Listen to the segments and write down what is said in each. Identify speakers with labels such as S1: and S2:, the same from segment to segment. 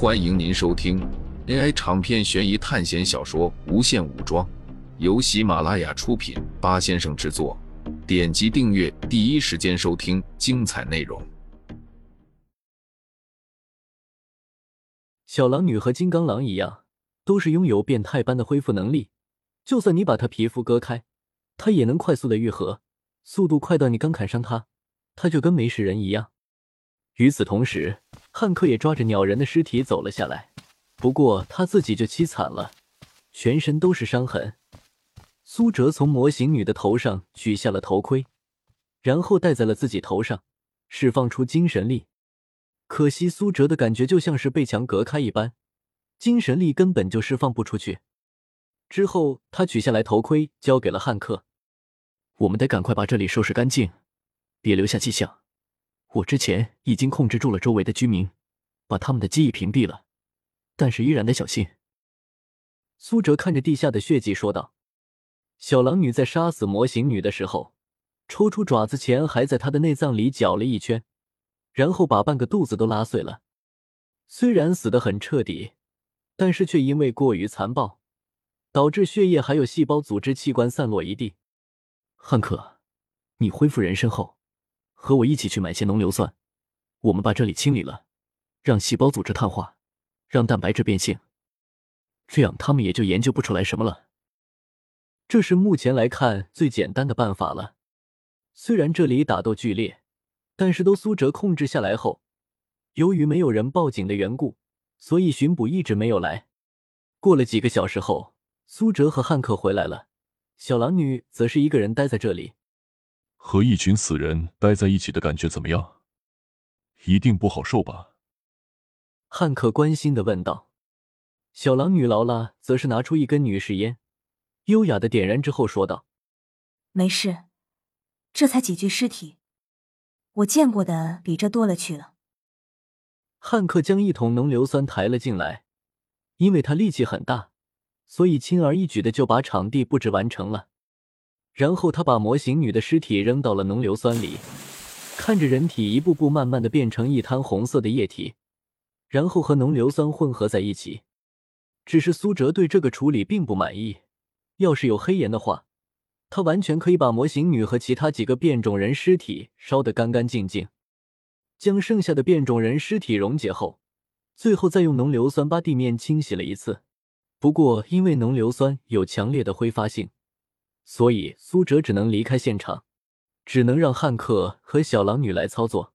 S1: 欢迎您收听 AI 长篇悬疑探险小说《无限武装》，由喜马拉雅出品，八先生制作。点击订阅，第一时间收听精彩内容。
S2: 小狼女和金刚狼一样，都是拥有变态般的恢复能力。就算你把她皮肤割开，她也能快速的愈合，速度快到你刚砍伤她，她就跟没事人一样。与此同时，汉克也抓着鸟人的尸体走了下来，不过他自己就凄惨了，全身都是伤痕。苏哲从模型女的头上取下了头盔，然后戴在了自己头上，释放出精神力。可惜苏哲的感觉就像是被墙隔开一般，精神力根本就释放不出去。之后，他取下来头盔，交给了汉克：“我们得赶快把这里收拾干净，别留下迹象。我之前已经控制住了周围的居民，把他们的记忆屏蔽了，但是依然得小心。”苏哲看着地下的血迹说道：“小狼女在杀死模型女的时候，抽出爪子前还在她的内脏里搅了一圈，然后把半个肚子都拉碎了。虽然死得很彻底，但是却因为过于残暴。”导致血液还有细胞组织器官散落一地。汉克，你恢复人身后，和我一起去买些浓硫酸，我们把这里清理了，让细胞组织碳化，让蛋白质变性，这样他们也就研究不出来什么了。这是目前来看最简单的办法了。虽然这里打斗剧烈，但是都苏哲控制下来后，由于没有人报警的缘故，所以巡捕一直没有来。过了几个小时后。苏哲和汉克回来了，小狼女则是一个人待在这里。
S3: 和一群死人待在一起的感觉怎么样？一定不好受吧？
S2: 汉克关心的问道。小狼女劳拉则是拿出一根女士烟，优雅的点燃之后说道：“
S4: 没事，这才几具尸体，我见过的比这多了去了。”
S2: 汉克将一桶浓硫酸抬了进来，因为他力气很大。所以轻而易举的就把场地布置完成了，然后他把模型女的尸体扔到了浓硫酸里，看着人体一步步慢慢的变成一滩红色的液体，然后和浓硫酸混合在一起。只是苏哲对这个处理并不满意，要是有黑岩的话，他完全可以把模型女和其他几个变种人尸体烧得干干净净，将剩下的变种人尸体溶解后，最后再用浓硫酸把地面清洗了一次。不过，因为浓硫酸有强烈的挥发性，所以苏哲只能离开现场，只能让汉克和小狼女来操作。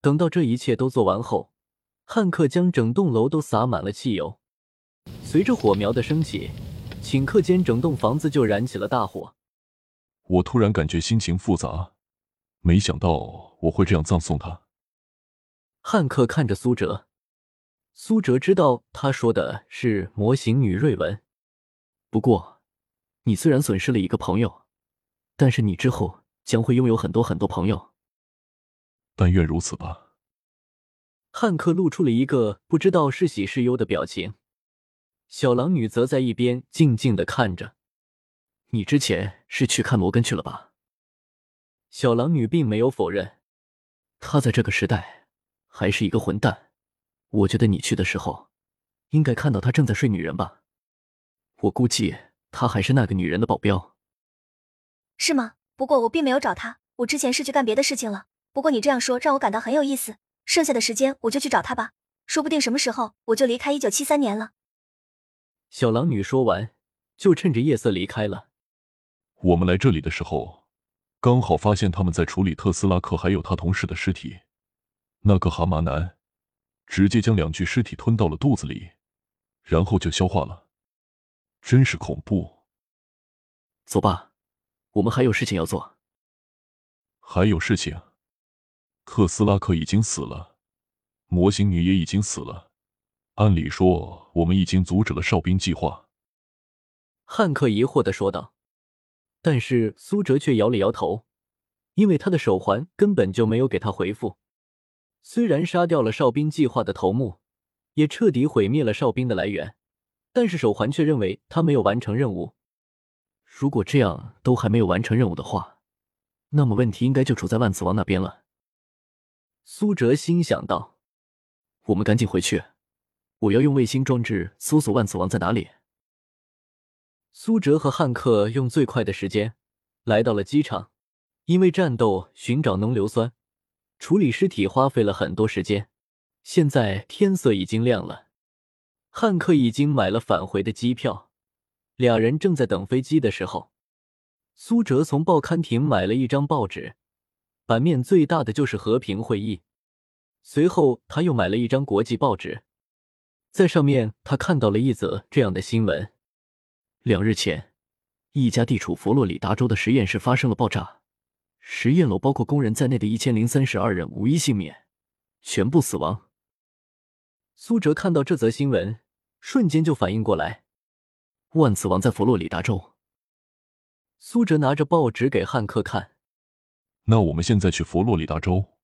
S2: 等到这一切都做完后，汉克将整栋楼都洒满了汽油，随着火苗的升起，顷刻间整栋房子就燃起了大火。
S3: 我突然感觉心情复杂，没想到我会这样葬送他。
S2: 汉克看着苏哲。苏哲知道他说的是模型女瑞文，不过，你虽然损失了一个朋友，但是你之后将会拥有很多很多朋友。
S3: 但愿如此吧。
S2: 汉克露出了一个不知道是喜是忧的表情，小狼女则在一边静静的看着。你之前是去看摩根去了吧？小狼女并没有否认，他在这个时代还是一个混蛋。我觉得你去的时候，应该看到他正在睡女人吧？我估计他还是那个女人的保镖，
S5: 是吗？不过我并没有找他，我之前是去干别的事情了。不过你这样说让我感到很有意思，剩下的时间我就去找他吧，说不定什么时候我就离开一九七三年了。
S2: 小狼女说完，就趁着夜色离开了。
S3: 我们来这里的时候，刚好发现他们在处理特斯拉克还有他同事的尸体，那个蛤蟆男。直接将两具尸体吞到了肚子里，然后就消化了，真是恐怖。
S2: 走吧，我们还有事情要做。
S3: 还有事情？特斯拉克已经死了，模型女也已经死了。按理说，我们已经阻止了哨兵计划。
S2: 汉克疑惑的说道。但是苏哲却摇了摇头，因为他的手环根本就没有给他回复。虽然杀掉了哨兵计划的头目，也彻底毁灭了哨兵的来源，但是手环却认为他没有完成任务。如果这样都还没有完成任务的话，那么问题应该就出在万磁王那边了。苏哲心想到：“我们赶紧回去，我要用卫星装置搜索万磁王在哪里。苏哲和汉克用最快的时间来到了机场，因为战斗寻找浓硫酸、处理尸体花费了很多时间。现在天色已经亮了，汉克已经买了返回的机票，俩人正在等飞机的时候，苏哲从报刊亭买了一张报纸，版面最大的就是和平会议。随后他又买了一张国际报纸，在上面他看到了一则这样的新闻。两日前，一家地处佛罗里达州的实验室发生了爆炸，实验楼包括工人在内的一千零三十二人无一幸免，全部死亡。苏哲看到这则新闻，瞬间就反应过来，万磁王在佛罗里达州。苏哲拿着报纸给汉克看，
S3: 那我们现在去佛罗里达州，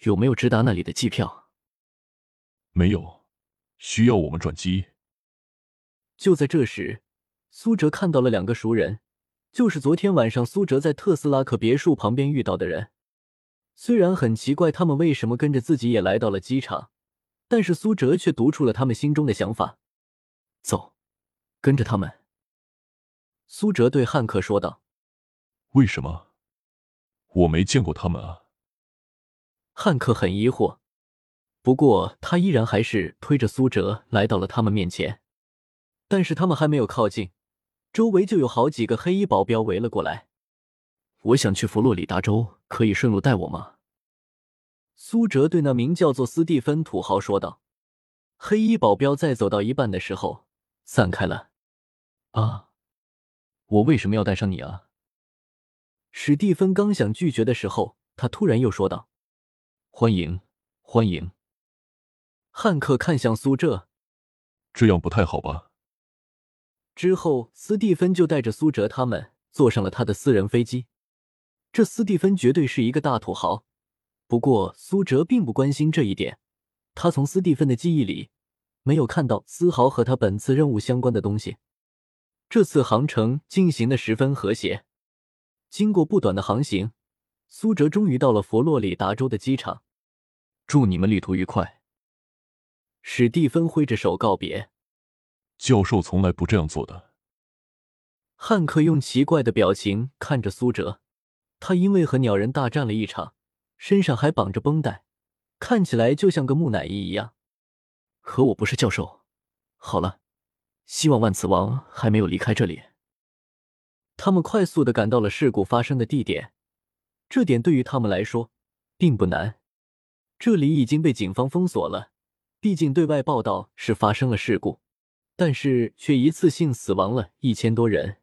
S2: 有没有直达那里的机票？
S3: 没有，需要我们转机。
S2: 就在这时，苏哲看到了两个熟人，就是昨天晚上苏哲在特斯拉克别墅旁边遇到的人。虽然很奇怪他们为什么跟着自己也来到了机场，但是苏哲却读出了他们心中的想法。走，跟着他们。苏哲对汉克说道：“
S3: 为什么？我没见过他们啊。”
S2: 汉克很疑惑，不过他依然还是推着苏哲来到了他们面前。但是他们还没有靠近，周围就有好几个黑衣保镖围了过来。我想去佛罗里达州，可以顺路带我吗？苏哲对那名叫做斯蒂芬土豪说道。黑衣保镖在走到一半的时候散开了。啊，我为什么要带上你啊？史蒂芬刚想拒绝的时候，他突然又说道：“欢迎，欢迎。”汉克看向苏哲，
S3: 这样不太好吧？
S2: 之后，斯蒂芬就带着苏哲他们坐上了他的私人飞机。这斯蒂芬绝对是一个大土豪，不过苏哲并不关心这一点。他从斯蒂芬的记忆里没有看到丝毫和他本次任务相关的东西。这次航程进行的十分和谐。经过不短的航行，苏哲终于到了佛罗里达州的机场。祝你们旅途愉快。史蒂芬挥着手告别。
S3: 教授从来不这样做的。
S2: 汉克用奇怪的表情看着苏哲，他因为和鸟人大战了一场，身上还绑着绷带，看起来就像个木乃伊一样。可我不是教授。好了，希望万磁王还没有离开这里。他们快速的赶到了事故发生的地点，这点对于他们来说并不难。这里已经被警方封锁了，毕竟对外报道是发生了事故。但是却一次性死亡了一千多人，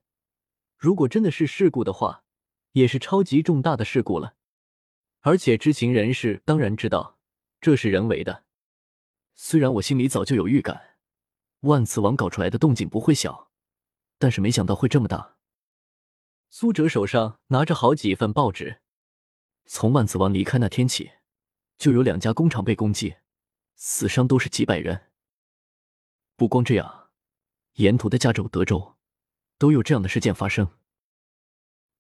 S2: 如果真的是事故的话，也是超级重大的事故了。而且知情人士当然知道这是人为的。虽然我心里早就有预感，万磁王搞出来的动静不会小，但是没想到会这么大。苏哲手上拿着好几份报纸，从万磁王离开那天起，就有两家工厂被攻击，死伤都是几百人。不光这样。沿途的加州、德州都有这样的事件发生。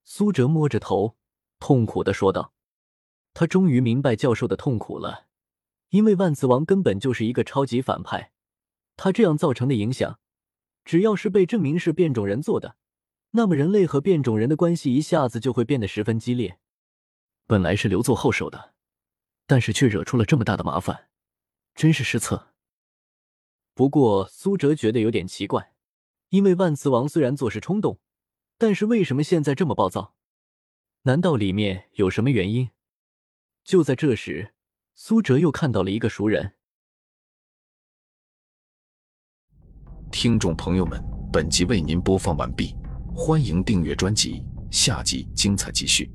S2: 苏哲摸着头，痛苦的说道：“他终于明白教授的痛苦了，因为万磁王根本就是一个超级反派，他这样造成的影响，只要是被证明是变种人做的，那么人类和变种人的关系一下子就会变得十分激烈。本来是留作后手的，但是却惹出了这么大的麻烦，真是失策。”不过，苏哲觉得有点奇怪，因为万磁王虽然做事冲动，但是为什么现在这么暴躁？难道里面有什么原因？就在这时，苏哲又看到了一个熟人。
S1: 听众朋友们，本集为您播放完毕，欢迎订阅专辑，下集精彩继续。